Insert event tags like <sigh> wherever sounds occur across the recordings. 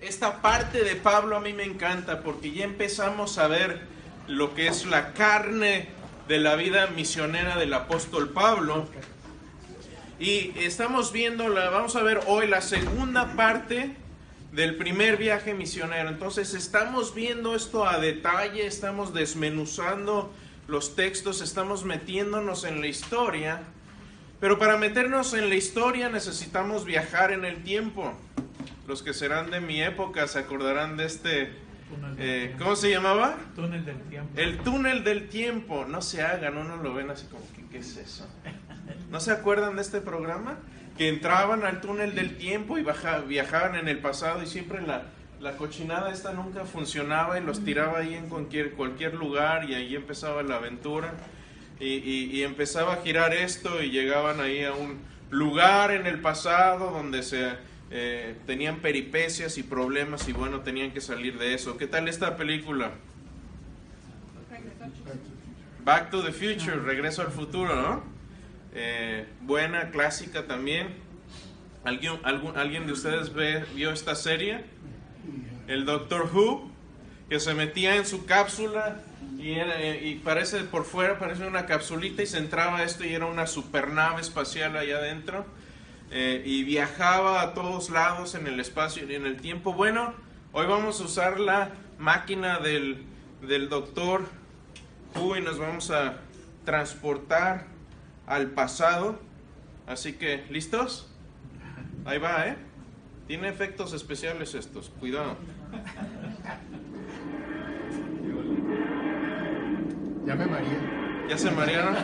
esta parte de Pablo a mí me encanta porque ya empezamos a ver lo que es la carne de la vida misionera del apóstol Pablo. Y estamos viendo, la, vamos a ver hoy la segunda parte del primer viaje misionero. Entonces estamos viendo esto a detalle, estamos desmenuzando los textos, estamos metiéndonos en la historia. Pero para meternos en la historia necesitamos viajar en el tiempo. Los que serán de mi época se acordarán de este, eh, ¿cómo se llamaba? Túnel del tiempo. El túnel del tiempo. No se hagan, uno lo ven así como, ¿qué, qué es eso? ¿No se acuerdan de este programa? Que entraban al túnel del tiempo y baja, viajaban en el pasado y siempre la, la cochinada esta nunca funcionaba y los tiraba ahí en cualquier, cualquier lugar y ahí empezaba la aventura. Y, y- y empezaba a girar esto y llegaban ahí a un lugar en el pasado donde se eh, tenían peripecias y problemas y bueno, tenían que salir de eso. ¿Qué tal esta película? Back to the Future, Regreso al Futuro, ¿no? Eh, buena, clásica también. ¿Alguien, ¿Alguien de ustedes ve- vio esta serie? El Doctor Who, que se metía en su cápsula y, eh, y parece por fuera, parece una capsulita y se entraba esto y era una supernave espacial allá adentro. Eh, y viajaba a todos lados en el espacio y en el tiempo. Bueno, hoy vamos a usar la máquina del, del Doctor Who y nos vamos a transportar al pasado. Así que, ¿listos? Ahí va, ¿eh? Tiene efectos especiales estos, cuidado. Ya me mareé. ¿Ya se marearon?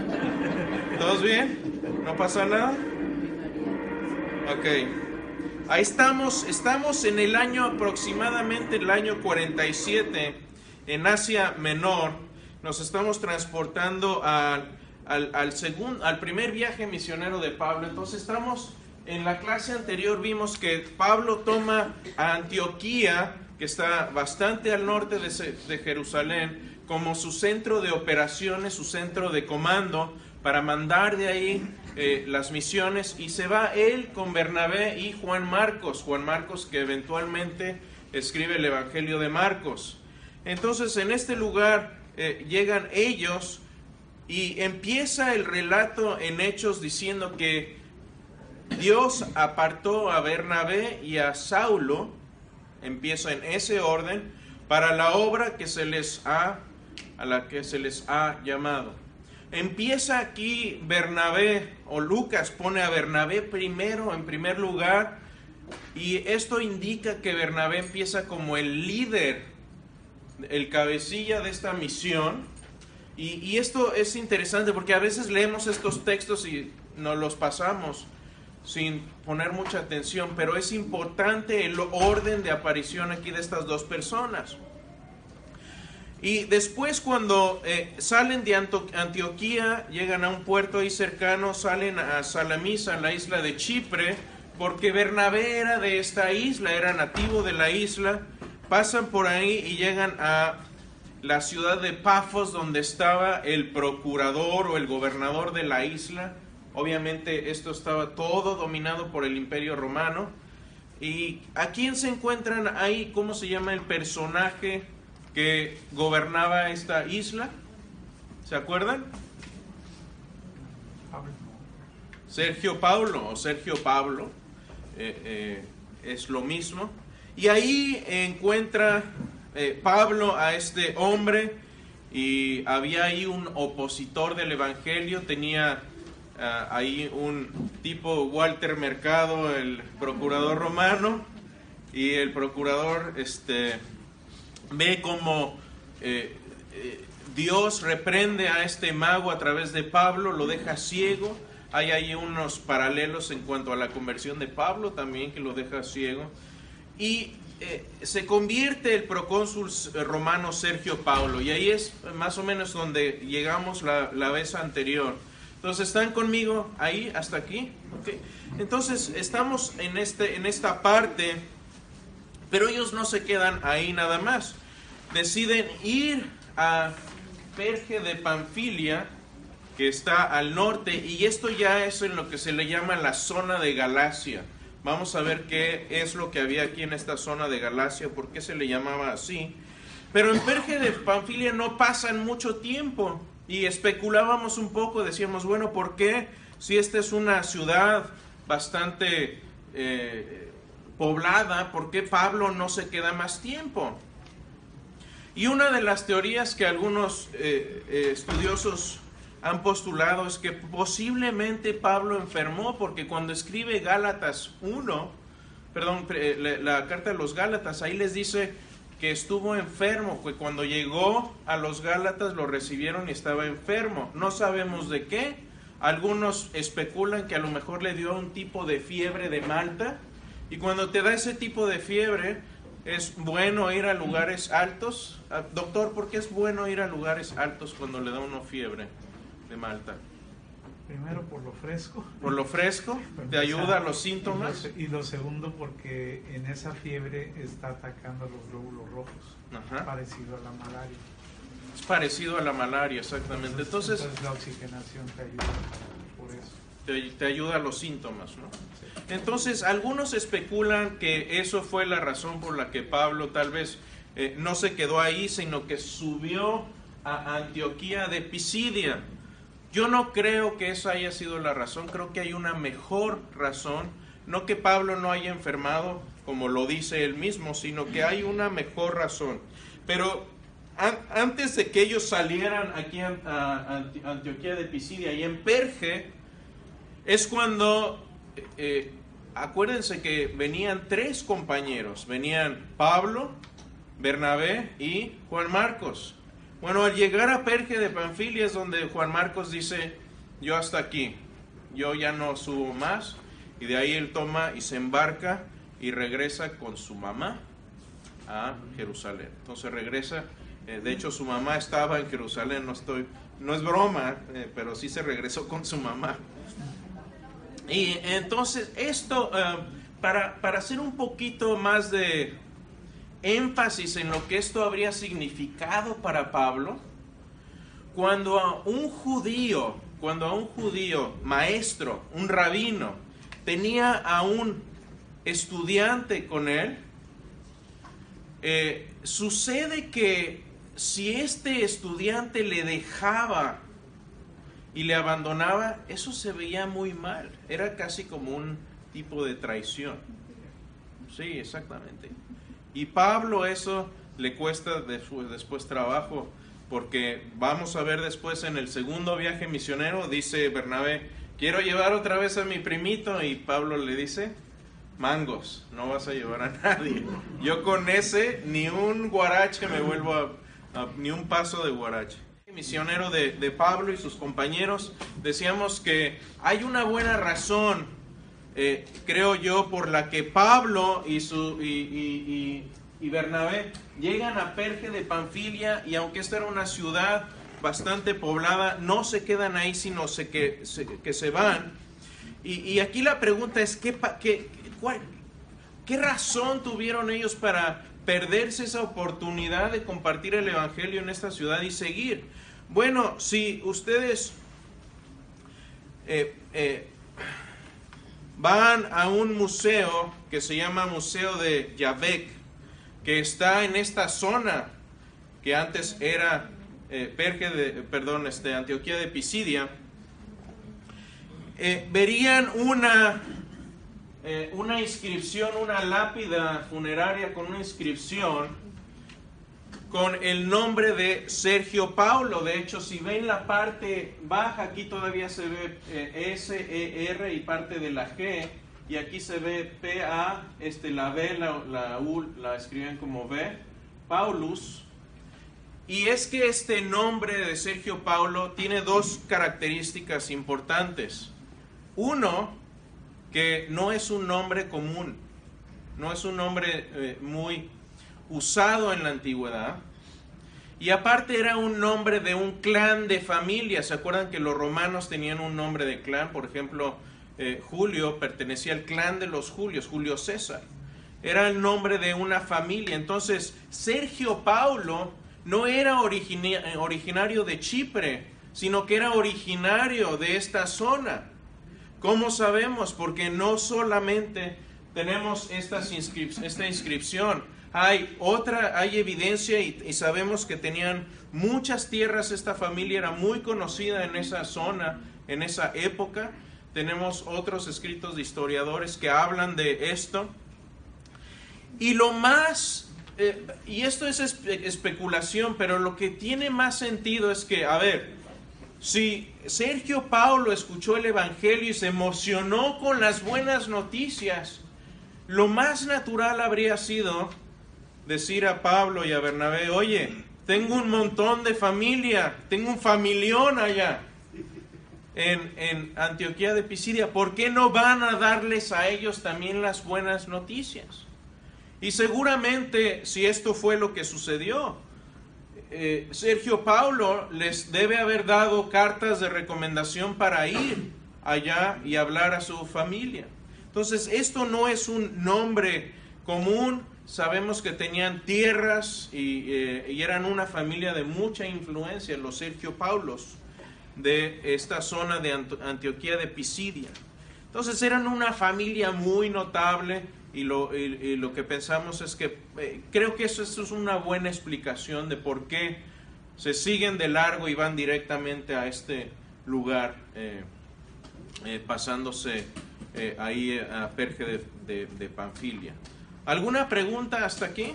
¿Todos bien? ¿No pasa nada? Ok. Ahí estamos, estamos en el año aproximadamente el año 47 en Asia Menor. Nos estamos transportando al, al, al al primer viaje misionero de Pablo. Entonces estamos, en la clase anterior vimos que Pablo toma a Antioquía, que está bastante al norte de, de Jerusalén, como su centro de operaciones, su centro de comando, para mandar de ahí eh, las misiones y se va él con Bernabé y Juan Marcos, Juan Marcos que eventualmente escribe el Evangelio de Marcos. Entonces en este lugar eh, llegan ellos y empieza el relato en Hechos diciendo que Dios apartó a Bernabé y a Saulo, empieza en ese orden, para la obra que se les ha, a la que se les ha llamado. Empieza aquí Bernabé, o Lucas pone a Bernabé primero, en primer lugar, y esto indica que Bernabé empieza como el líder, el cabecilla de esta misión. Y, esto es interesante porque a veces leemos estos textos y nos los pasamos sin poner mucha atención, pero es importante el orden de aparición aquí de estas dos personas. Y después cuando eh, salen de Antioquía, llegan a un puerto ahí cercano, salen a Salamisa, la isla de Chipre, porque Bernabé era de esta isla, era nativo de la isla, pasan por ahí y llegan a la ciudad de Pafos, donde estaba el procurador o el gobernador de la isla. Obviamente esto estaba todo dominado por el imperio romano. ¿Y a quién se encuentran ahí? ¿Cómo se llama el personaje que gobernaba esta isla? ¿Se acuerdan? Sergio Paulo o Sergio Pablo, eh, eh, es lo mismo. Y ahí encuentra eh, Pablo a este hombre y había ahí un opositor del Evangelio, tenía ah, ahí un tipo Walter Mercado, el procurador romano, y el procurador este, ve como eh, eh, Dios reprende a este mago a través de Pablo, lo deja ciego. Hay ahí unos paralelos en cuanto a la conversión de Pablo también que lo deja ciego. Y eh, se convierte el procónsul romano Sergio Paulo. Y ahí es más o menos donde llegamos la, la vez anterior. Entonces, ¿están conmigo ahí hasta aquí? Entonces, estamos en, este, en esta parte, pero ellos no se quedan ahí nada más. Deciden ir a Perge de Panfilia, que está al norte, y esto ya es en lo que se le llama la zona de Galacia. Vamos a ver qué es lo que había aquí en esta zona de Galacia, por qué se le llamaba así. Pero en Perge de Panfilia no pasan mucho tiempo y especulábamos un poco, decíamos, bueno, ¿por qué si esta es una ciudad bastante eh, poblada, ¿por qué Pablo no se queda más tiempo? Y una de las teorías que algunos eh, eh, estudiosos han postulado es que posiblemente Pablo enfermó porque cuando escribe Gálatas 1, perdón, la, carta de los Gálatas, ahí les dice que estuvo enfermo, que cuando llegó a los Gálatas lo recibieron y estaba enfermo. No sabemos de qué. Algunos especulan que a lo mejor le dio un tipo de fiebre de Malta. Y cuando te da ese tipo de fiebre, es bueno ir a lugares altos. Ah, doctor, ¿por qué es bueno ir a lugares altos cuando le da uno fiebre de Malta? Primero por lo fresco. Por lo fresco, <laughs> te ayuda a los síntomas. Y lo, segundo porque en esa fiebre está atacando los glóbulos rojos, parecido a la malaria. Es parecido a la malaria, exactamente. Entonces, la oxigenación te ayuda por eso. Te, ayuda a los síntomas, ¿no? Entonces, algunos especulan que eso fue la razón por la que Pablo tal vez eh, no se quedó ahí, sino que subió a Antioquía de Pisidia yo no creo que esa haya sido la razón, creo que hay una mejor razón, no que Pablo no haya enfermado, como lo dice él mismo, sino que hay una mejor razón. Pero antes de que ellos salieran aquí a, Antioquía de Pisidia y en Perge, es cuando, eh, acuérdense que venían tres compañeros, venían Pablo, Bernabé y Juan Marcos. Bueno, al llegar a Perge de Panfilia es donde Juan Marcos dice, yo hasta aquí, yo ya no subo más. Y de ahí él toma y se embarca y regresa con su mamá a Jerusalén. Entonces regresa, eh, de hecho su mamá estaba en Jerusalén, no estoy, no es broma, eh, pero sí se regresó con su mamá. Y entonces esto, eh, para, para hacer un poquito más de, énfasis en lo que esto habría significado para Pablo, cuando a un judío, cuando a un judío maestro, un rabino, tenía a un estudiante con él, eh, sucede que si este estudiante le dejaba y le abandonaba, eso se veía muy mal. Era casi como un tipo de traición. Sí, exactamente. Y Pablo eso le cuesta después, trabajo, porque vamos a ver después en el segundo viaje misionero, dice Bernabé, quiero llevar otra vez a mi primito y Pablo le dice, mangos, no vas a llevar a nadie. Yo con ese ni un guarache me vuelvo a, ni un paso de guarache. Misionero de, Pablo y sus compañeros, decíamos que hay una buena razón eh, creo yo, por la que Pablo y, su, y, Bernabé llegan a Perge de Panfilia y aunque esta era una ciudad bastante poblada, no se quedan ahí, sino se, que, se, que se van. Y, aquí la pregunta es, ¿qué, qué, ¿qué razón tuvieron ellos para perderse esa oportunidad de compartir el Evangelio en esta ciudad y seguir? Bueno, si ustedes eh, eh, van a un museo que se llama Museo de Yavek, que está en esta zona que antes era eh, Perge de, perdón, este, Antioquía de Pisidia, eh, verían una, una inscripción, una lápida funeraria con una inscripción con el nombre de Sergio Paulo. De hecho, si ven la parte baja, aquí todavía se ve eh, S, E, R y parte de la G. Y aquí se ve P, A, este, la B, la, U la escriben como B. Paulus. Y es que este nombre de Sergio Paulo tiene dos características importantes. Uno, que no es un nombre común, no es un nombre eh, muy usado en la antigüedad. Y aparte era un nombre de un clan de familia. ¿Se acuerdan que los romanos tenían un nombre de clan? Por ejemplo, eh, Julio pertenecía al clan de los Julios, Julio César. Era el nombre de una familia. Entonces, Sergio Paulo no era originario de Chipre, sino que era originario de esta zona. ¿Cómo sabemos? Porque no solamente tenemos esta inscripción. Hay otra, hay evidencia y, sabemos que tenían muchas tierras. Esta familia era muy conocida en esa zona, en esa época. Tenemos otros escritos de historiadores que hablan de esto. Y lo más, eh, y esto es especulación, pero lo que tiene más sentido es que, a ver, si Sergio Paulo escuchó el Evangelio y se emocionó con las buenas noticias, lo más natural habría sido decir a Pablo y a Bernabé, oye, tengo un montón de familia, tengo un familión allá en, en, Antioquía de Pisidia, ¿por qué no van a darles a ellos también las buenas noticias? Y seguramente si esto fue lo que sucedió, eh, Sergio Paulo les debe haber dado cartas de recomendación para ir allá y hablar a su familia. Entonces, esto no es un nombre común. Sabemos que tenían tierras y, eh, y eran una familia de mucha influencia, los Sergio Paulos, de esta zona de Antioquía de Pisidia. Entonces, eran una familia muy notable y lo, que pensamos es que eh, creo que eso, es una buena explicación de por qué se siguen de largo y van directamente a este lugar, eh, pasándose ahí a Perge de, de, Panfilia. ¿Alguna pregunta hasta aquí?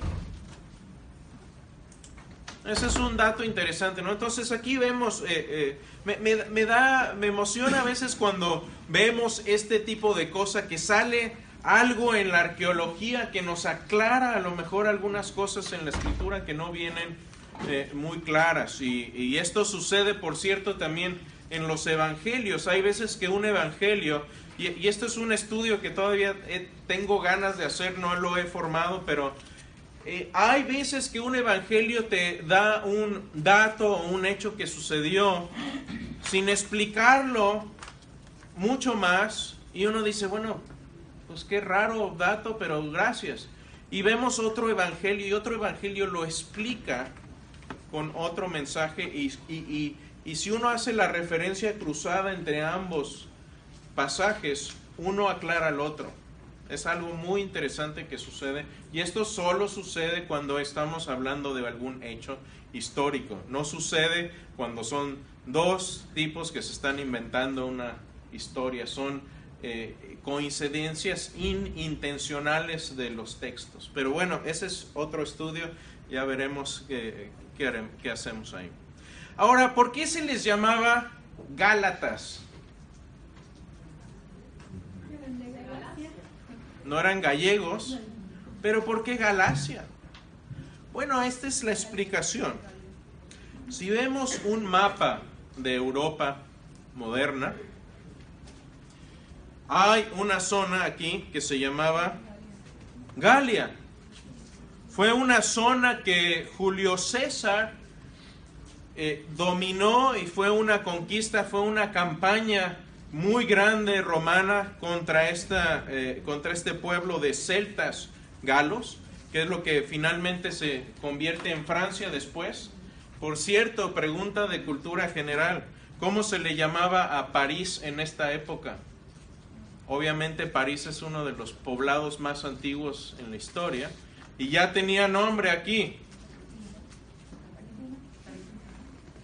Ese es un dato interesante, ¿no? Entonces aquí vemos, me, me, me, da, me emociona a veces cuando vemos este tipo de cosa que sale algo en la arqueología que nos aclara a lo mejor algunas cosas en la escritura que no vienen eh, muy claras. Y, esto sucede, por cierto, también en los evangelios. Hay veces que un evangelio, y, esto es un estudio que todavía tengo ganas de hacer, no lo he formado, pero eh, hay veces que un evangelio te da un dato o un hecho que sucedió sin explicarlo mucho más. Y uno dice, bueno, pues qué raro dato, pero gracias. Y vemos otro evangelio y otro evangelio lo explica con otro mensaje y, y, y, si uno hace la referencia cruzada entre ambos pasajes, uno aclara al otro. Es algo muy interesante que sucede y esto solo sucede cuando estamos hablando de algún hecho histórico. No sucede cuando son dos tipos que se están inventando una historia. Son eh, coincidencias inintencionales de los textos. Pero bueno, ese es otro estudio, ya veremos qué, qué, hacemos ahí. Ahora, ¿por qué se les llamaba Gálatas? No eran gallegos, pero ¿por qué Galacia? Bueno, esta es la explicación. Si vemos un mapa de Europa moderna, hay una zona aquí que se llamaba Galia. Fue una zona que Julio César eh, dominó y fue una conquista, fue una campaña muy grande romana contra, esta, eh, contra este pueblo de celtas galos, que es lo que finalmente se convierte en Francia después. Por cierto, pregunta de cultura general, ¿cómo se le llamaba a París en esta época? Obviamente París es uno de los poblados más antiguos en la historia y ya tenía nombre aquí.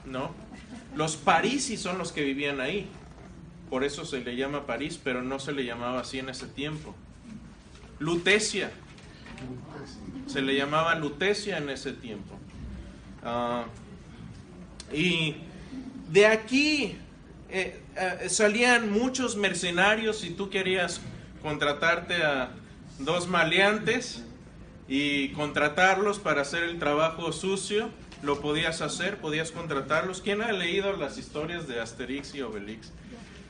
¿No? Los parisis son los que vivían ahí. Por eso se le llama París, pero no se le llamaba así en ese tiempo. Lutecia. Se le llamaba Lutecia en ese tiempo. Ah, y de aquí eh, eh, salían muchos mercenarios y tú querías contratarte a dos maleantes y contratarlos para hacer el trabajo sucio, lo podías hacer, podías contratarlos. ¿Quién ha leído las historias de Asterix y Obelix?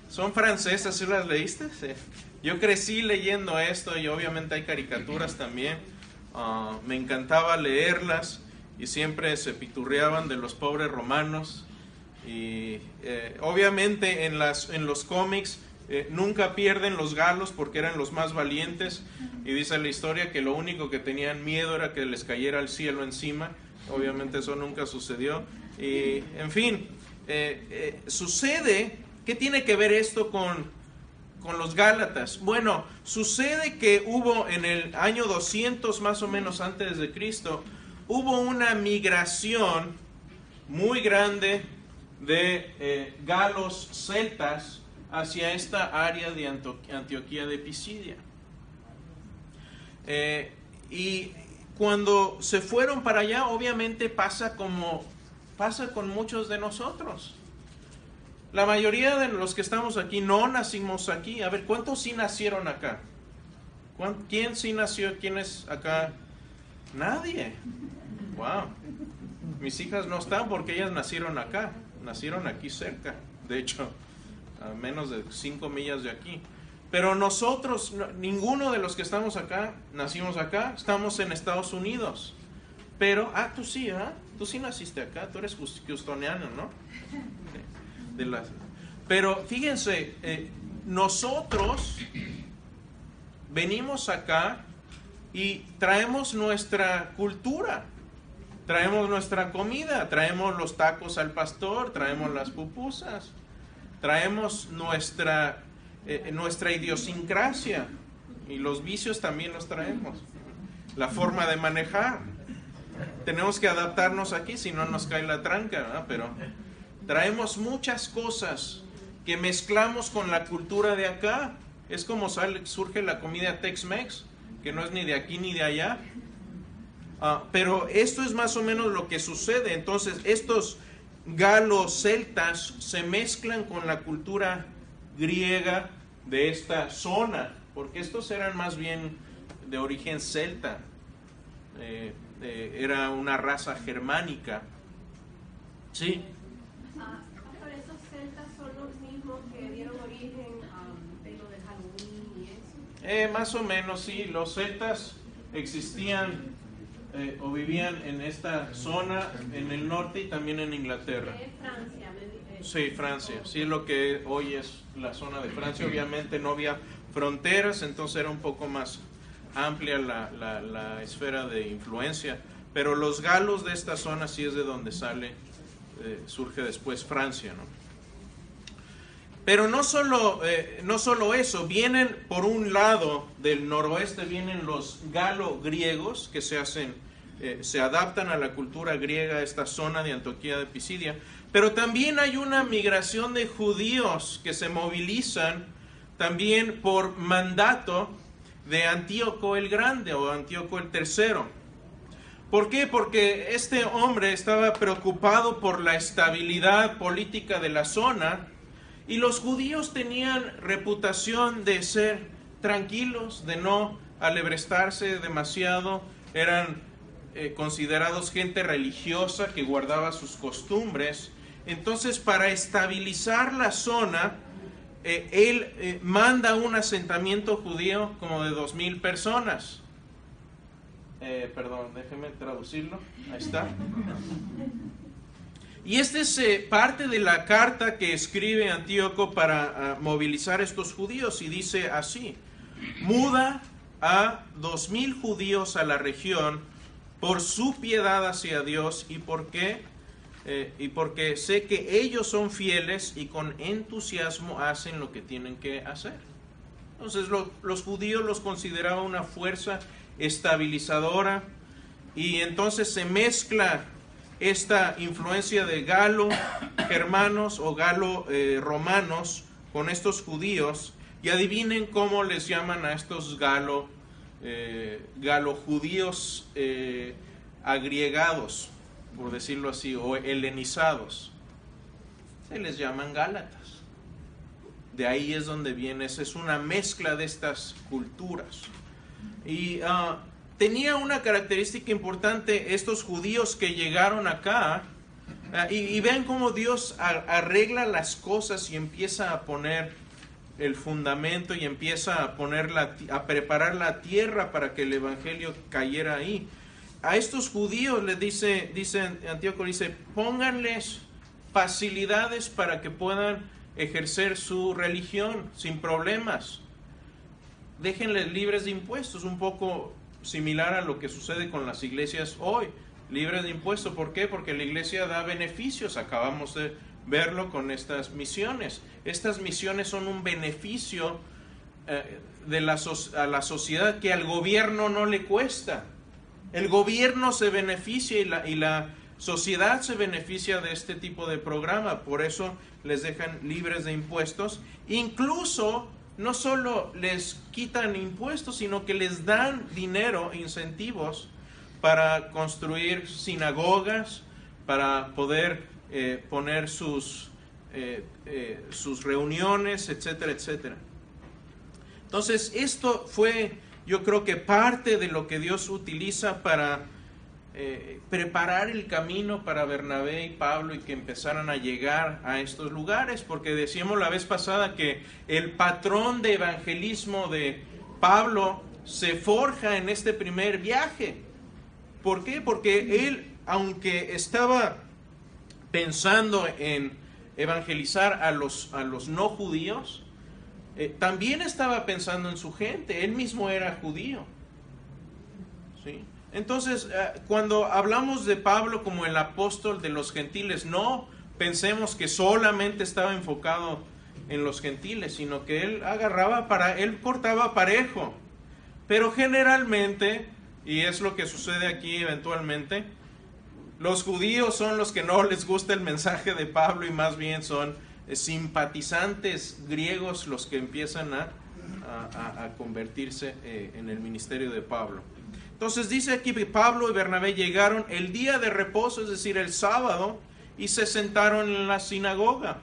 Son francesas, ¿sí las leíste? Yo crecí leyendo esto y obviamente hay caricaturas <clears throat> también. Ah, me encantaba leerlas y siempre se piturreaban de los pobres romanos y eh, obviamente en, las, en los cómics eh, nunca pierden los galos porque eran los más valientes. Y dice la historia que lo único que tenían miedo era que les cayera el cielo encima. Obviamente eso nunca sucedió. Y en fin, eh, sucede, ¿qué tiene que ver esto con con los Gálatas? Bueno, sucede que hubo en el año 200 más o menos antes de Cristo, hubo una migración muy grande de eh, galos celtas hacia esta área de Antioquía de Pisidia. Eh, y cuando se fueron para allá, obviamente pasa como pasa con muchos de nosotros. La mayoría de los que estamos aquí no nacimos aquí. A ver, ¿cuántos sí nacieron acá? ¿Quién sí nació? ¿Quién es acá? Nadie. Wow. Mis hijas no están porque ellas nacieron acá. Nacieron aquí cerca. De hecho, a menos de cinco millas de aquí. Pero nosotros, ninguno de los que estamos acá, nacimos acá, estamos en Estados Unidos. Pero, ah, tú sí, ¿ah? Tú sí naciste acá, tú eres houstoniano, ¿no? <laughs> Pero fíjense, eh, nosotros venimos acá y traemos nuestra cultura, traemos nuestra comida, traemos los tacos al pastor, traemos las pupusas, traemos nuestra eh, nuestra idiosincrasia y los vicios también los traemos. La forma de manejar. Tenemos que adaptarnos aquí, si no nos cae la tranca, pero traemos muchas cosas que mezclamos con la cultura de acá. Es como surge la comida Tex-Mex, que no es ni de aquí ni de allá. Ah, pero esto es más o menos lo que sucede. Entonces, estos galos celtas se mezclan con la cultura griega de esta zona, porque estos eran más bien de origen celta, eh, eh, era una raza germánica. Sí. Ah, ¿esos celtas son los mismos que dieron origen a de lo de Halloween y eso? Eh, más o menos, sí. Los celtas existían o vivían en esta zona, en el norte y también en Inglaterra. Francia, Sí, Francia. Sí, es lo que hoy es la zona de Francia. Obviamente no había fronteras, entonces era un poco más amplia la, la, esfera de influencia. Pero los galos de esta zona sí es de donde sale, eh, surge después Francia, ¿no? Pero no solo, eh, no solo eso, vienen por un lado del noroeste, vienen los galo griegos que se hacen, eh, se adaptan a la cultura griega, esta zona de Antioquía de Pisidia, pero también hay una migración de judíos que se movilizan también por mandato de Antíoco el Grande o Antíoco el Tercero. ¿Por qué? Porque este hombre estaba preocupado por la estabilidad política de la zona y los judíos tenían reputación de ser tranquilos, de no alebrestarse demasiado, eran eh, considerados gente religiosa que guardaba sus costumbres entonces, para estabilizar la zona, eh, él eh, manda un asentamiento judío como de dos mil personas. Perdón, déjeme traducirlo. Ahí está. Y esta es parte de la carta que escribe Antíoco para ah, movilizar a estos judíos y dice así, muda a dos mil judíos a la región por su piedad hacia Dios y porque eh, y porque sé que ellos son fieles y con entusiasmo hacen lo que tienen que hacer. Entonces los judíos los consideraban una fuerza estabilizadora y entonces se mezcla esta influencia de galo germanos o galo eh, romanos con estos judíos y adivinen cómo les llaman a estos galo, eh, galo judíos agriegados por decirlo así, o helenizados, se les llaman gálatas. De ahí es donde viene, es una mezcla de estas culturas. Y ah, tenía una característica importante estos judíos que llegaron acá, ah, y, ven cómo Dios arregla las cosas y empieza a poner el fundamento y empieza a poner a preparar la tierra para que el evangelio cayera ahí a estos judíos les dice, dice Antíoco, dice, pónganles facilidades para que puedan ejercer su religión sin problemas. Déjenles libres de impuestos, un poco similar a lo que sucede con las iglesias hoy, libres de impuestos. ¿Por qué? Porque la iglesia da beneficios, acabamos de verlo con estas misiones. Estas misiones son un beneficio eh, de la, a la sociedad que al gobierno no le cuesta. El gobierno se beneficia y la, y la sociedad se beneficia de este tipo de programa, por eso les dejan libres de impuestos. Incluso no solo les quitan impuestos, sino que les dan dinero, incentivos para construir sinagogas, para poder eh, poner sus, eh, eh, sus reuniones, etcétera, etcétera. Entonces, esto fue, yo creo que parte de lo que Dios utiliza para preparar el camino para Bernabé y Pablo y que empezaran a llegar a estos lugares, porque decíamos la vez pasada que el patrón de evangelismo de Pablo se forja en este primer viaje. ¿Por qué? Porque él, aunque estaba pensando en evangelizar a los, a los no judíos, eh, también estaba pensando en su gente. Él mismo era judío. ¿Sí? Entonces, eh, cuando hablamos de Pablo como el apóstol de los gentiles, no pensemos que solamente estaba enfocado en los gentiles, sino que él agarraba para, él cortaba parejo. Pero generalmente y es lo que sucede aquí eventualmente. Los judíos son los que no les gusta el mensaje de Pablo y más bien son eh, simpatizantes griegos los que empiezan a, convertirse eh, en el ministerio de Pablo. Entonces dice aquí que Pablo y Bernabé llegaron el día de reposo, es decir, el sábado, y se sentaron en la sinagoga.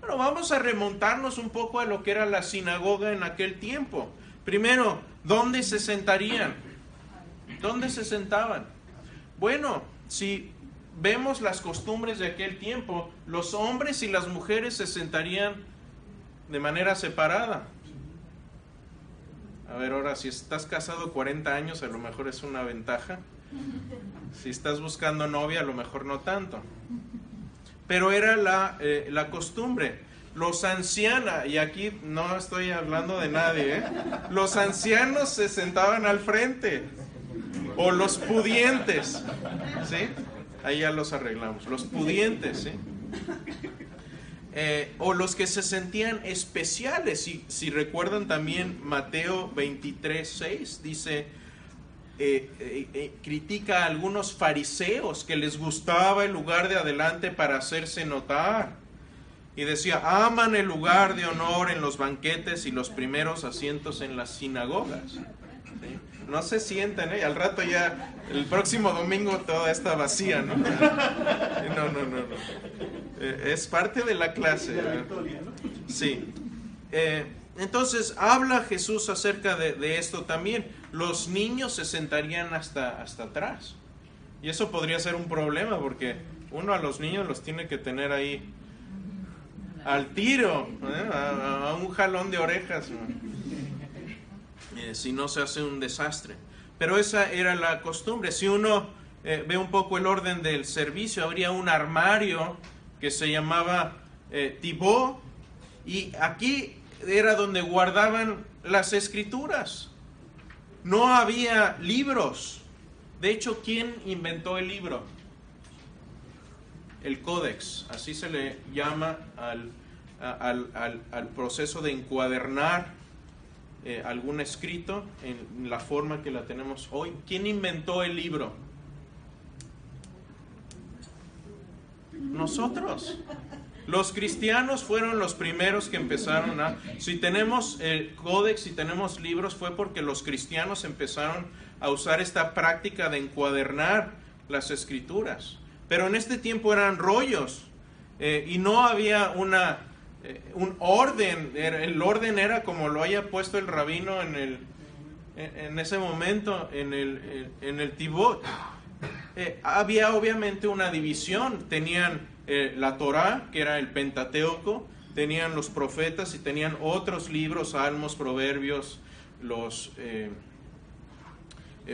Bueno, vamos a remontarnos un poco a lo que era la sinagoga en aquel tiempo. Primero, ¿dónde se sentarían? ¿Dónde se sentaban? Bueno, si vemos las costumbres de aquel tiempo, los hombres y las mujeres se sentarían de manera separada. A ver, ahora, si estás casado 40 años, a lo mejor es una ventaja. Si estás buscando novia, a lo mejor no tanto. Pero era la, eh, la costumbre. Los ancianos, y aquí no estoy hablando de nadie, ¿eh? los ancianos se sentaban al frente o los pudientes, ¿sí? Ahí ya los arreglamos. Los pudientes, ¿sí? Eh, o los que se sentían especiales. Si, si recuerdan también Mateo 23, 6, dice, eh, eh, critica a algunos fariseos que les gustaba el lugar de adelante para hacerse notar. Y decía, aman el lugar de honor en los banquetes y los primeros asientos en las sinagogas no se sienten, ¿eh? Al rato ya, el próximo domingo toda está vacía, ¿no? <laughs> No, no, no, no. Eh, es parte de la clase. Sí. Eh, entonces, habla Jesús acerca de, esto también. Los niños se sentarían hasta, hasta atrás. Y eso podría ser un problema porque uno a los niños los tiene que tener ahí al tiro, ¿eh? a, un jalón de orejas. <laughs> Eh, si no se hace un desastre. Pero esa era la costumbre. Si uno eh, ve un poco el orden del servicio, habría un armario que se llamaba eh, y aquí era donde guardaban las escrituras. No había libros. De hecho, ¿quién inventó el libro? El códex, así se le llama al, al, al proceso de encuadernar eh, algún escrito en la forma que la tenemos hoy. ¿Quién inventó el libro? Nosotros. Los cristianos fueron los primeros que empezaron a... Si tenemos el códex, si tenemos libros, fue porque los cristianos empezaron a usar esta práctica de encuadernar las escrituras. Pero en este tiempo eran rollos eh, y no había una eh, un orden, el orden era como lo haya puesto el rabino en, el, en ese momento en el, en el Tibot. Eh, había obviamente una división, tenían eh, la Torah, que era el Pentateuco, tenían los profetas y tenían otros libros, salmos, proverbios, los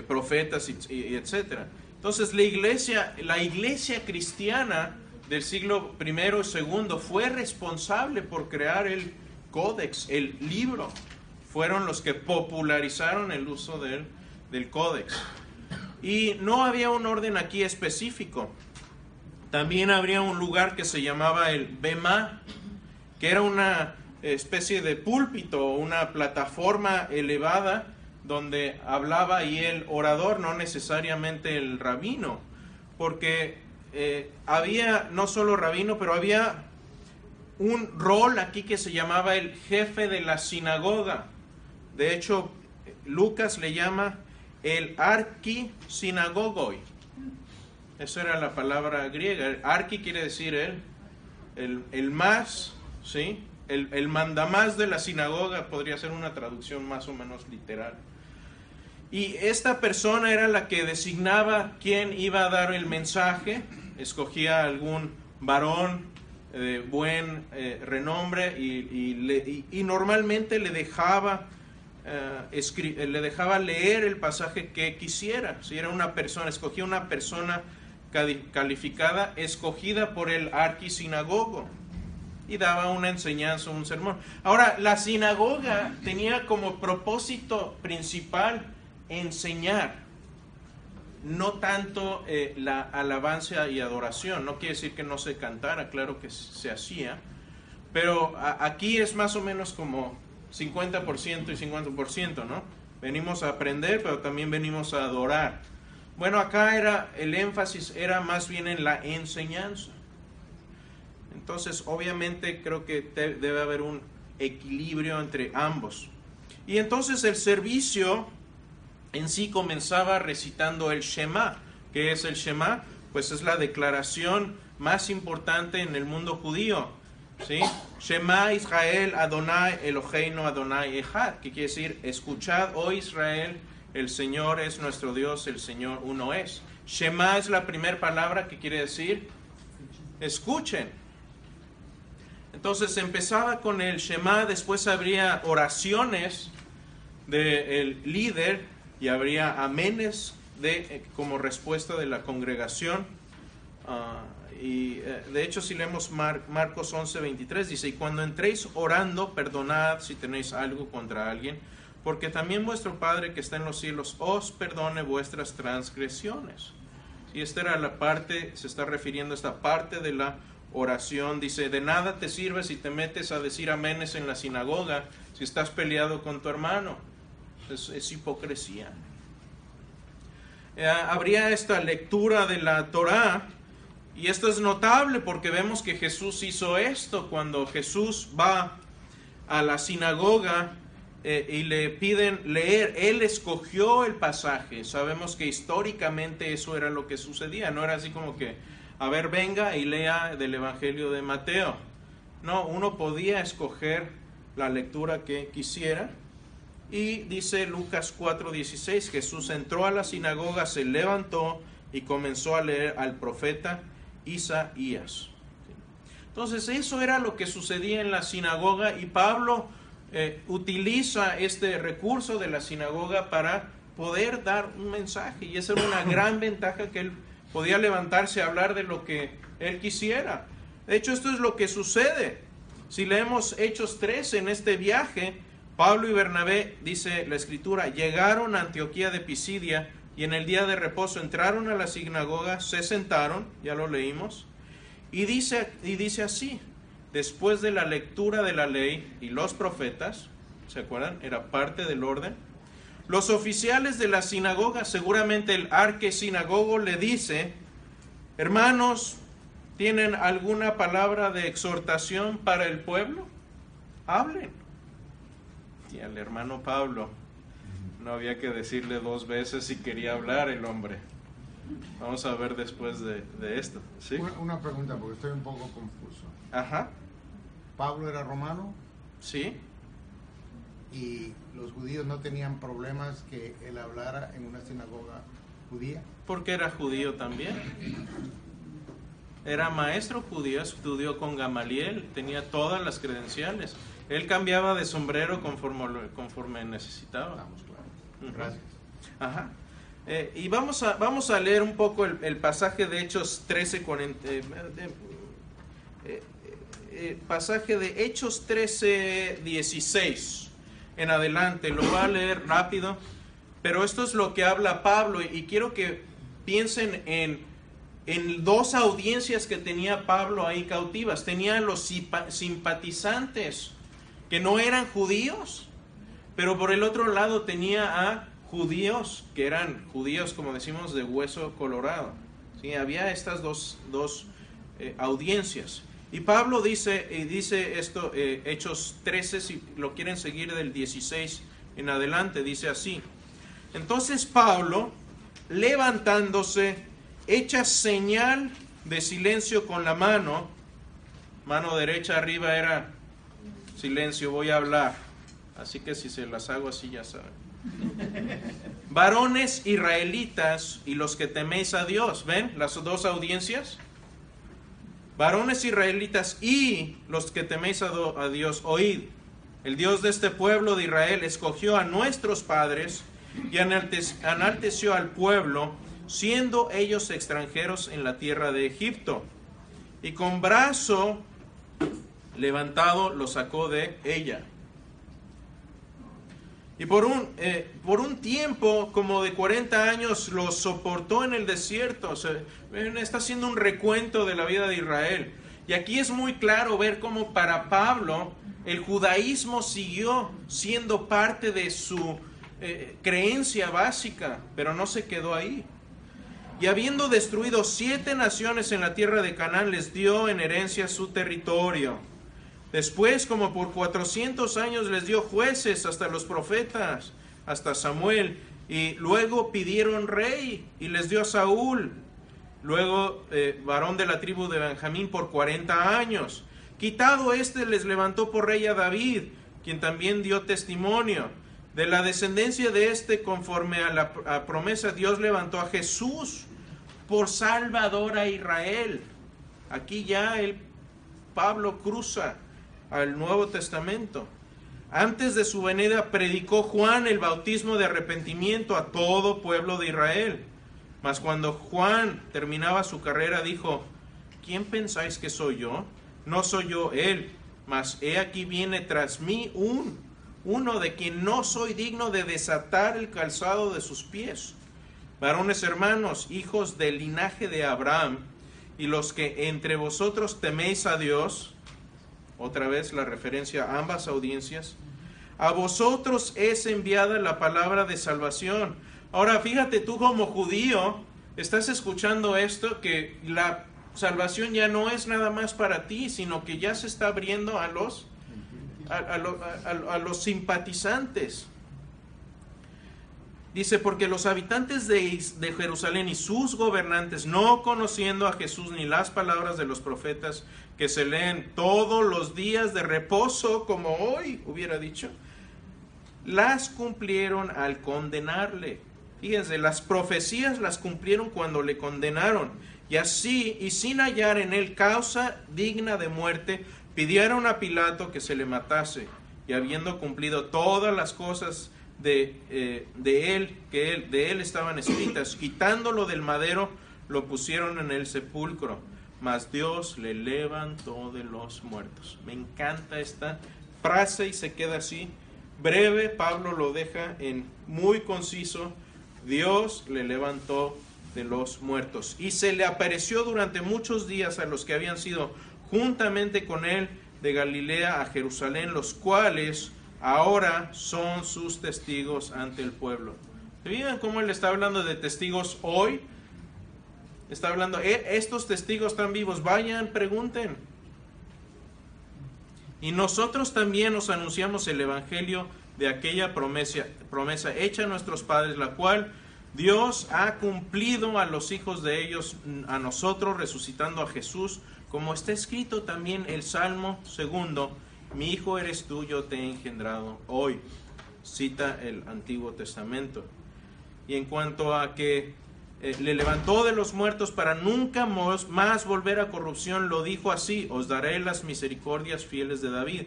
profetas, y, y, etcétera. Entonces la iglesia, la iglesia cristiana del siglo I y II fue responsable por crear el códex, el libro. Fueron los que popularizaron el uso del, del códex. Y no había un orden aquí específico. También habría un lugar que se llamaba el Bema, que era una, especie de púlpito, una plataforma elevada donde hablaba y el orador, no necesariamente el rabino, porque eh, había no solo rabino, pero había un rol aquí que se llamaba el jefe de la sinagoga. De hecho, Lucas le llama el arquisinagogoi. Esa era la palabra griega. arqui quiere decir el, el, más, ¿sí? El, el mandamás de la sinagoga podría ser una traducción más o menos literal. Y esta persona era la que designaba quién iba a dar el mensaje, escogía algún varón de buen eh, renombre y, y, normalmente le dejaba, eh, le dejaba leer el pasaje que quisiera. Si era una persona, escogía una persona calificada, escogida por el arquisinagogo y daba una enseñanza, un sermón. Ahora, la sinagoga tenía como propósito principal enseñar, no tanto eh, la alabanza y adoración. No quiere decir que no se cantara, claro que se hacía, pero aquí es más o menos como 50% y 50%, ¿no? Venimos a aprender, pero también venimos a adorar. Bueno, acá era el énfasis era más bien en la enseñanza. Entonces, obviamente creo que debe haber un equilibrio entre ambos. Y entonces el servicio en sí comenzaba recitando el Shema. ¿Qué es el Shema? Pues es la declaración más importante en el mundo judío. ¿Sí? Shema Israel Adonai Eloheinu Adonai Echad, que quiere decir, escuchad, oh Israel, el Señor es nuestro Dios, el Señor uno es. Shema es la primera palabra que quiere decir, escuchen. Entonces empezaba con el Shema, después habría oraciones del líder y habría amenes de, eh, como respuesta de la congregación. Ah, y eh, de hecho, si leemos Marcos 11, 23, dice, y cuando entréis orando, perdonad si tenéis algo contra alguien, porque también vuestro Padre que está en los cielos os perdone vuestras transgresiones. Y esta era la parte, se está refiriendo a esta parte de la oración. Dice, de nada te sirve si te metes a decir amenes en la sinagoga, si estás peleado con tu hermano es, hipocresía. Eh, habría esta lectura de la Torá y esto es notable porque vemos que Jesús hizo esto cuando Jesús va a la sinagoga eh, y le piden leer. Él escogió el pasaje. Sabemos que históricamente eso era lo que sucedía. No era así como que, a ver, venga y lea del Evangelio de Mateo. No, uno podía escoger la lectura que quisiera y dice Lucas 4:16, Jesús entró a la sinagoga, se levantó y comenzó a leer al profeta Isaías. Entonces eso era lo que sucedía en la sinagoga y Pablo eh, utiliza este recurso de la sinagoga para poder dar un mensaje y esa era una <coughs> gran ventaja que él podía levantarse a hablar de lo que él quisiera. De hecho esto es lo que sucede. Si leemos Hechos 3 en este viaje, Pablo y Bernabé, dice la escritura, llegaron a Antioquía de Pisidia y en el día de reposo entraron a la sinagoga, se sentaron, ya lo leímos, y dice, y dice así, después de la lectura de la ley y los profetas, ¿se acuerdan? Era parte del orden. Los oficiales de la sinagoga, seguramente el arque sinagogo le dice, hermanos, ¿tienen alguna palabra de exhortación para el pueblo? Hablen y al hermano Pablo no había que decirle dos veces si quería hablar el hombre. Vamos a ver después de, esto. ¿sí? Una, pregunta, porque estoy un poco confuso. Ajá. ¿Pablo era romano? Sí. ¿Y los judíos no tenían problemas que él hablara en una sinagoga judía? Porque era judío también. Era maestro judío, estudió con Gamaliel, tenía todas las credenciales. Él cambiaba de sombrero conforme, conforme necesitaba. Gracias. Ajá. Eh, y vamos a, vamos a leer un poco el, pasaje de Hechos 13, 40, eh, eh, pasaje de Hechos 13, 16 en adelante. Lo voy a leer rápido, pero esto es lo que habla Pablo y, quiero que piensen en, en dos audiencias que tenía Pablo ahí cautivas. Tenía los simpatizantes que no eran judíos, pero por el otro lado tenía a judíos que eran judíos, como decimos, de hueso colorado. ¿Sí? Había estas dos, dos eh, audiencias. Y Pablo dice, y dice esto, eh, Hechos 13, si lo quieren seguir del 16 en adelante, dice así. Entonces Pablo, levantándose, echa señal de silencio con la mano, mano derecha arriba era silencio, voy a hablar. Así que si se las hago así ya saben. Varones israelitas y los que teméis a Dios, ¿ven las dos audiencias? Varones israelitas y los que teméis a, Dios, oíd. El Dios de este pueblo de Israel escogió a nuestros padres y enalteció al pueblo, siendo ellos extranjeros en la tierra de Egipto. Y con brazo levantado lo sacó de ella y por un, eh, por un tiempo como de 40 años lo soportó en el desierto. está haciendo un recuento de la vida de Israel. Y aquí es muy claro ver cómo para Pablo el judaísmo siguió siendo parte de su eh, creencia básica, pero no se quedó ahí. Y habiendo destruido siete naciones en la tierra de Canaán, les dio en herencia su territorio Después, como por 400 años, les dio jueces hasta los profetas, hasta Samuel. Y luego pidieron rey y les dio a Saúl. Luego, eh, varón de la tribu de Benjamín por 40 años. Quitado este, les levantó por rey a David, quien también dio testimonio. De la descendencia de este, conforme a la promesa, Dios levantó a Jesús por salvador a Israel. Aquí ya el Pablo cruza al Nuevo Testamento. Antes de su venida predicó Juan el bautismo de arrepentimiento a todo pueblo de Israel. Mas cuando Juan terminaba su carrera dijo, ¿quién pensáis que soy yo? No soy yo él, mas he aquí viene tras mí un, uno de quien no soy digno de desatar el calzado de sus pies. Varones hermanos, hijos del linaje de Abraham, y los que entre vosotros teméis a Dios, otra vez la referencia a ambas audiencias. A vosotros es enviada la palabra de salvación. Ahora fíjate tú como judío, estás escuchando esto, que la salvación ya no es nada más para ti, sino que ya se está abriendo a los, a, los simpatizantes. Dice, porque los habitantes de, de, Jerusalén y sus gobernantes, no conociendo a Jesús ni las palabras de los profetas, que se leen todos los días de reposo, como hoy hubiera dicho, las cumplieron al condenarle. Fíjense, las profecías las cumplieron cuando le condenaron. Y así, y sin hallar en él causa digna de muerte, pidieron a Pilato que se le matase. Y habiendo cumplido todas las cosas de, eh, de él, que él, de él estaban escritas, quitándolo del madero, lo pusieron en el sepulcro mas Dios le levantó de los muertos. Me encanta esta frase y se queda así. Breve, Pablo lo deja en muy conciso. Dios le levantó de los muertos. Y se le apareció durante muchos días a los que habían sido juntamente con él de Galilea a Jerusalén, los cuales ahora son sus testigos ante el pueblo. ¿Se cómo él está hablando de testigos hoy? Está hablando, eh, estos testigos están vivos, vayan, pregunten. Y nosotros también nos anunciamos el Evangelio de aquella promesa, promesa hecha a nuestros padres, la cual Dios ha cumplido a los hijos de ellos, a nosotros, resucitando a Jesús, como está escrito también el Salmo segundo, mi hijo eres tú, yo te he engendrado hoy. Cita el Antiguo Testamento. Y en cuanto a que eh, le levantó de los muertos para nunca más volver a corrupción, lo dijo así, os daré las misericordias fieles de David.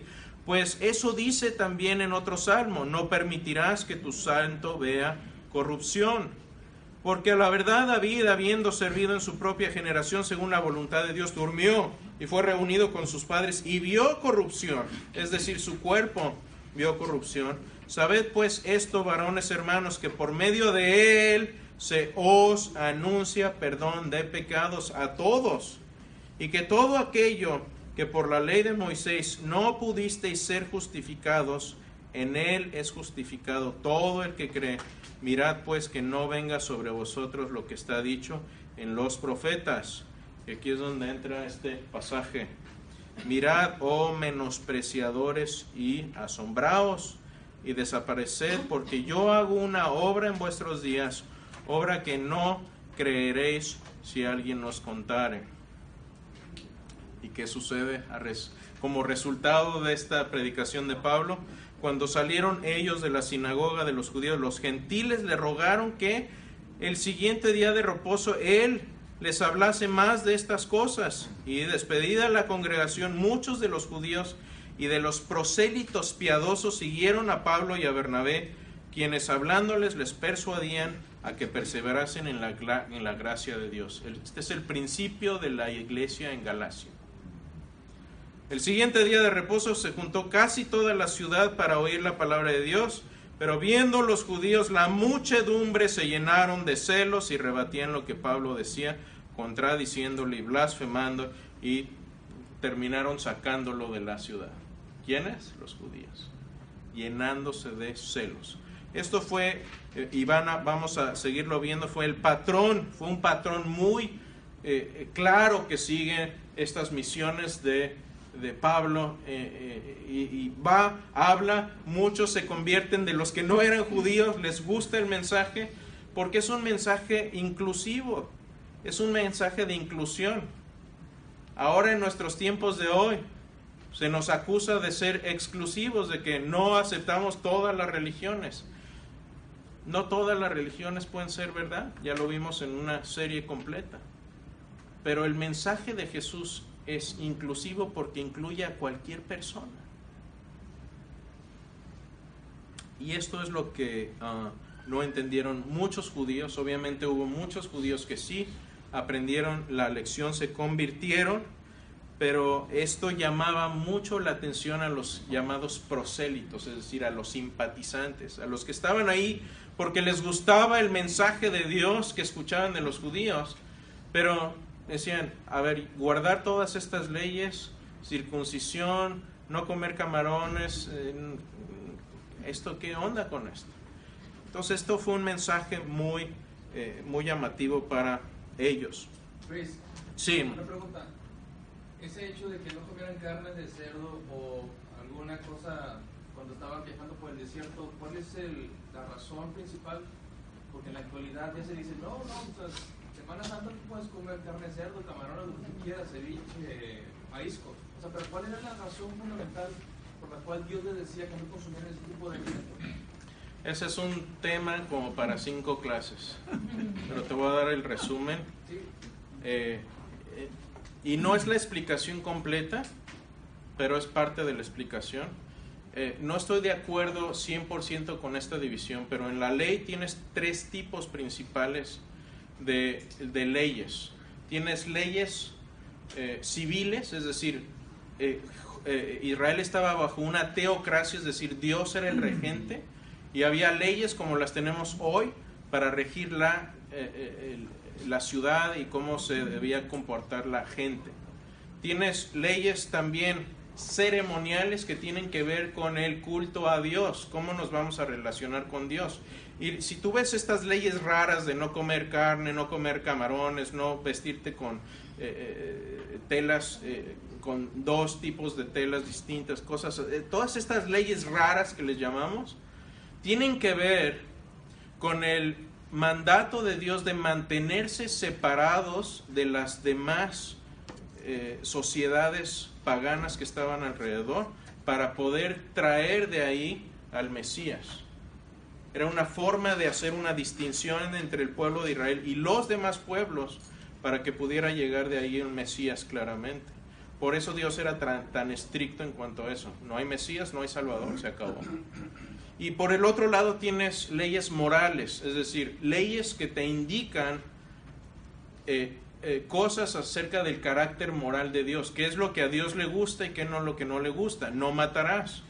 Pues eso dice también en otro salmo, no permitirás que tu santo vea corrupción. Porque la verdad David, habiendo servido en su propia generación según la voluntad de Dios, durmió y fue reunido con sus padres y vio corrupción, es decir, su cuerpo vio corrupción. Sabed pues esto, varones hermanos, que por medio de él se os anuncia perdón de pecados a todos y que todo aquello que por la ley de Moisés no pudisteis ser justificados, en él es justificado todo el que cree. Mirad pues que no venga sobre vosotros lo que está dicho en los profetas. Y aquí es donde entra este pasaje. Mirad, oh menospreciadores, y asombraos y desapareced, porque yo hago una obra en vuestros días, obra que no creeréis si alguien nos contare. ¿Y qué sucede como resultado de esta predicación de Pablo? Cuando salieron ellos de la sinagoga de los judíos, los gentiles le rogaron que el siguiente día de reposo él les hablase más de estas cosas. Y despedida la congregación, muchos de los judíos y de los prosélitos piadosos siguieron a Pablo y a Bernabé, quienes hablándoles les persuadían a que perseverasen en la, en la gracia de Dios. Este es el principio de la iglesia en Galacia. El siguiente día de reposo se juntó casi toda la ciudad para oír la palabra de Dios, pero viendo los judíos la muchedumbre se llenaron de celos y rebatían lo que Pablo decía, contradiciéndole y blasfemando y terminaron sacándolo de la ciudad. ¿Quiénes? Los judíos, llenándose de celos. Esto fue, eh, y vamos a seguirlo viendo, fue el patrón, fue un patrón muy eh, claro que sigue estas misiones de, Pablo eh, y, y, va, habla, muchos se convierten de los que no eran judíos, les gusta el mensaje, porque es un mensaje inclusivo, es un mensaje de inclusión. Ahora en nuestros tiempos de hoy, se nos acusa de ser exclusivos, de que no aceptamos todas las religiones. No todas las religiones pueden ser verdad, ya lo vimos en una serie completa. Pero el mensaje de Jesús es inclusivo porque incluye a cualquier persona. Y esto es lo que ah, no entendieron muchos judíos. Obviamente hubo muchos judíos que sí aprendieron la lección, se convirtieron, pero esto llamaba mucho la atención a los llamados prosélitos, es decir, a los simpatizantes, a los que estaban ahí porque les gustaba el mensaje de Dios que escuchaban de los judíos, pero decían, a ver, guardar todas estas leyes, circuncisión, no comer camarones, ¿esto qué onda con esto? Entonces esto fue un mensaje muy, eh, muy llamativo para ellos. Chris, sí. Una pregunta. Ese hecho de que no comieran carne de cerdo o alguna cosa cuando estaban viajando por el desierto, ¿cuál es el, la razón principal? Porque en la actualidad ya se dice, no, no, pues, Semana Santa tú puedes comer carne de cerdo, camarón, lo que quieras, ceviche, maízco. O sea, pero ¿cuál era la razón fundamental por la cual Dios les decía que no consumieran ese tipo de alimento? Ese es un tema como para cinco clases, pero te voy a dar el resumen. Eh, eh, y no es la explicación completa, pero es parte de la explicación. Eh, no estoy de acuerdo 100% con esta división, pero en la ley tienes tres tipos principales de, leyes. Tienes leyes civiles, es decir, Israel estaba bajo una teocracia, es decir, Dios era el regente y había leyes como las tenemos hoy para regir la, eh, eh, la ciudad y cómo se debía comportar la gente. Tienes leyes también ceremoniales que tienen que ver con el culto a Dios, cómo nos vamos a relacionar con Dios. Y si tú ves estas leyes raras de no comer carne, no comer camarones, no vestirte con eh, telas, con dos tipos de telas distintas, cosas, todas estas leyes raras que les llamamos, tienen que ver con el mandato de Dios de mantenerse separados de las demás eh, sociedades paganas que estaban alrededor para poder traer de ahí al Mesías. Era una forma de hacer una distinción entre el pueblo de Israel y los demás pueblos para que pudiera llegar de ahí el Mesías claramente. Por eso Dios era tan estricto en cuanto a eso. No hay Mesías, no hay Salvador, se acabó. Y por el otro lado tienes leyes morales, es decir, leyes que te indican eh, eh, cosas acerca del carácter moral de Dios, qué es lo que a Dios le gusta y qué no lo que no le gusta. No matarás,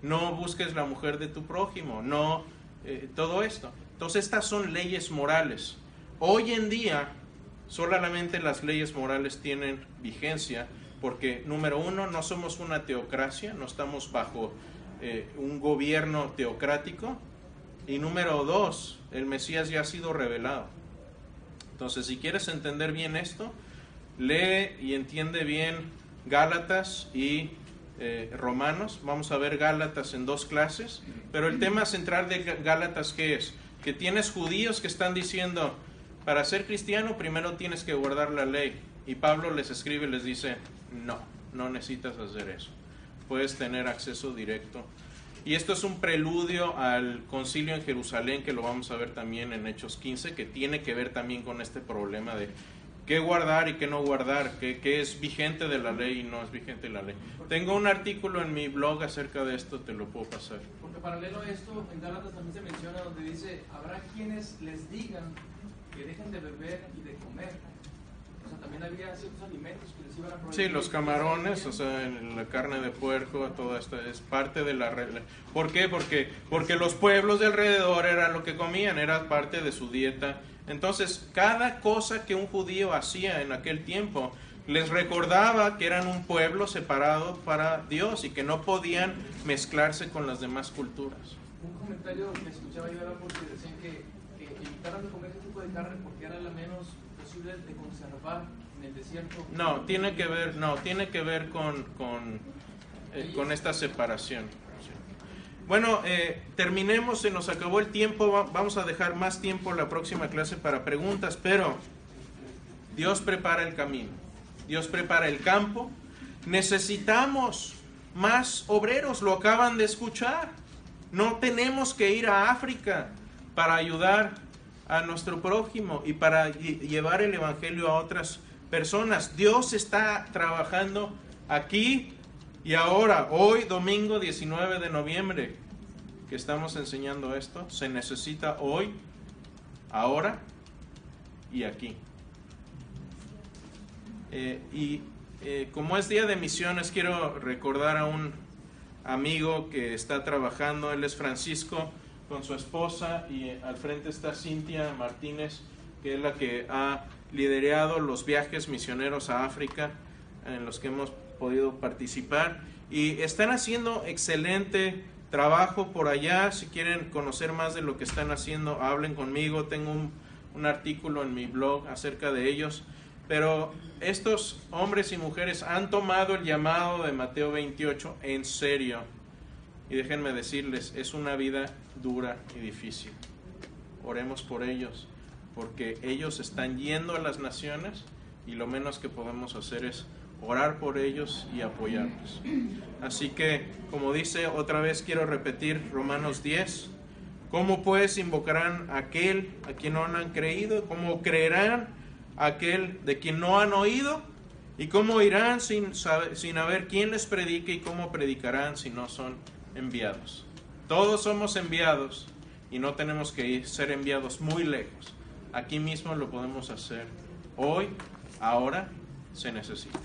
no busques la mujer de tu prójimo, no eh, todo esto. Entonces estas son leyes morales. Hoy en día solamente las leyes morales tienen vigencia porque número uno, no somos una teocracia, no estamos bajo eh, un gobierno teocrático, y número dos, el Mesías ya ha sido revelado. Entonces, si quieres entender bien esto, lee y entiende bien Gálatas y eh, Romanos. Vamos a ver Gálatas en dos clases, pero el tema central de Gálatas, ¿qué es? Que tienes judíos que están diciendo, para ser cristiano primero tienes que guardar la ley. Y Pablo les escribe y les dice, no, no necesitas hacer eso. Puedes tener acceso directo. Y esto es un preludio al concilio en Jerusalén, que lo vamos a ver también en Hechos 15, que tiene que ver también con este problema de qué guardar y qué no guardar, qué, qué, es vigente de la ley y no es vigente de la ley. Tengo un artículo en mi blog acerca de esto, te lo puedo pasar. Porque paralelo a esto, en Gálatas también se menciona donde dice, habrá quienes les digan que dejen de beber y de comer. O sea, también había ciertos alimentos que Sí, los camarones, o sea, la carne de puerco, todo esto es parte de la regla. ¿Por qué? Porque, porque los pueblos de alrededor era lo que comían, era parte de su dieta entonces, cada cosa que un judío hacía en aquel tiempo les recordaba que eran un pueblo separado para Dios y que no podían mezclarse con las demás culturas. Un comentario que escuchaba yo era porque decían que, que evitaran de comer ese tipo de carne porque era la menos posible de conservar No, tiene que ver, no, tiene que ver con, con, eh, con esta separación. Bueno, eh, terminemos, se nos acabó el tiempo, vamos a dejar más tiempo la próxima clase para preguntas, pero Dios prepara el camino, Dios prepara el campo, necesitamos más obreros, lo acaban de escuchar, no tenemos que ir a África para ayudar a nuestro prójimo y para llevar el Evangelio a otras personas. Dios está trabajando aquí y ahora, hoy domingo 19 de noviembre, que estamos enseñando esto, se necesita hoy, ahora y aquí. Eh, y eh, como es día de misiones, quiero recordar a un amigo que está trabajando, él es Francisco, con su esposa, y al frente está Cintia Martínez, que es la que ha liderado los viajes misioneros a África en los que hemos podido participar y están haciendo excelente trabajo por allá. Si quieren conocer más de lo que están haciendo, hablen conmigo. Tengo un, un, artículo en mi blog acerca de ellos. Pero estos hombres y mujeres han tomado el llamado de Mateo 28 en serio. Y déjenme decirles, es una vida dura y difícil. Oremos por ellos, porque ellos están yendo a las naciones y lo menos que podemos hacer es orar por ellos y apoyarlos. Así que, como dice otra vez, quiero repetir Romanos 10. ¿Cómo pues invocarán a aquel a quien no han creído? ¿Cómo creerán a aquel de quien no han oído? ¿Y cómo irán sin, saber, quien les predique? ¿Y cómo predicarán si no son enviados? Todos somos enviados y no tenemos que ser enviados muy lejos. Aquí mismo lo podemos hacer. Hoy, ahora, se necesita.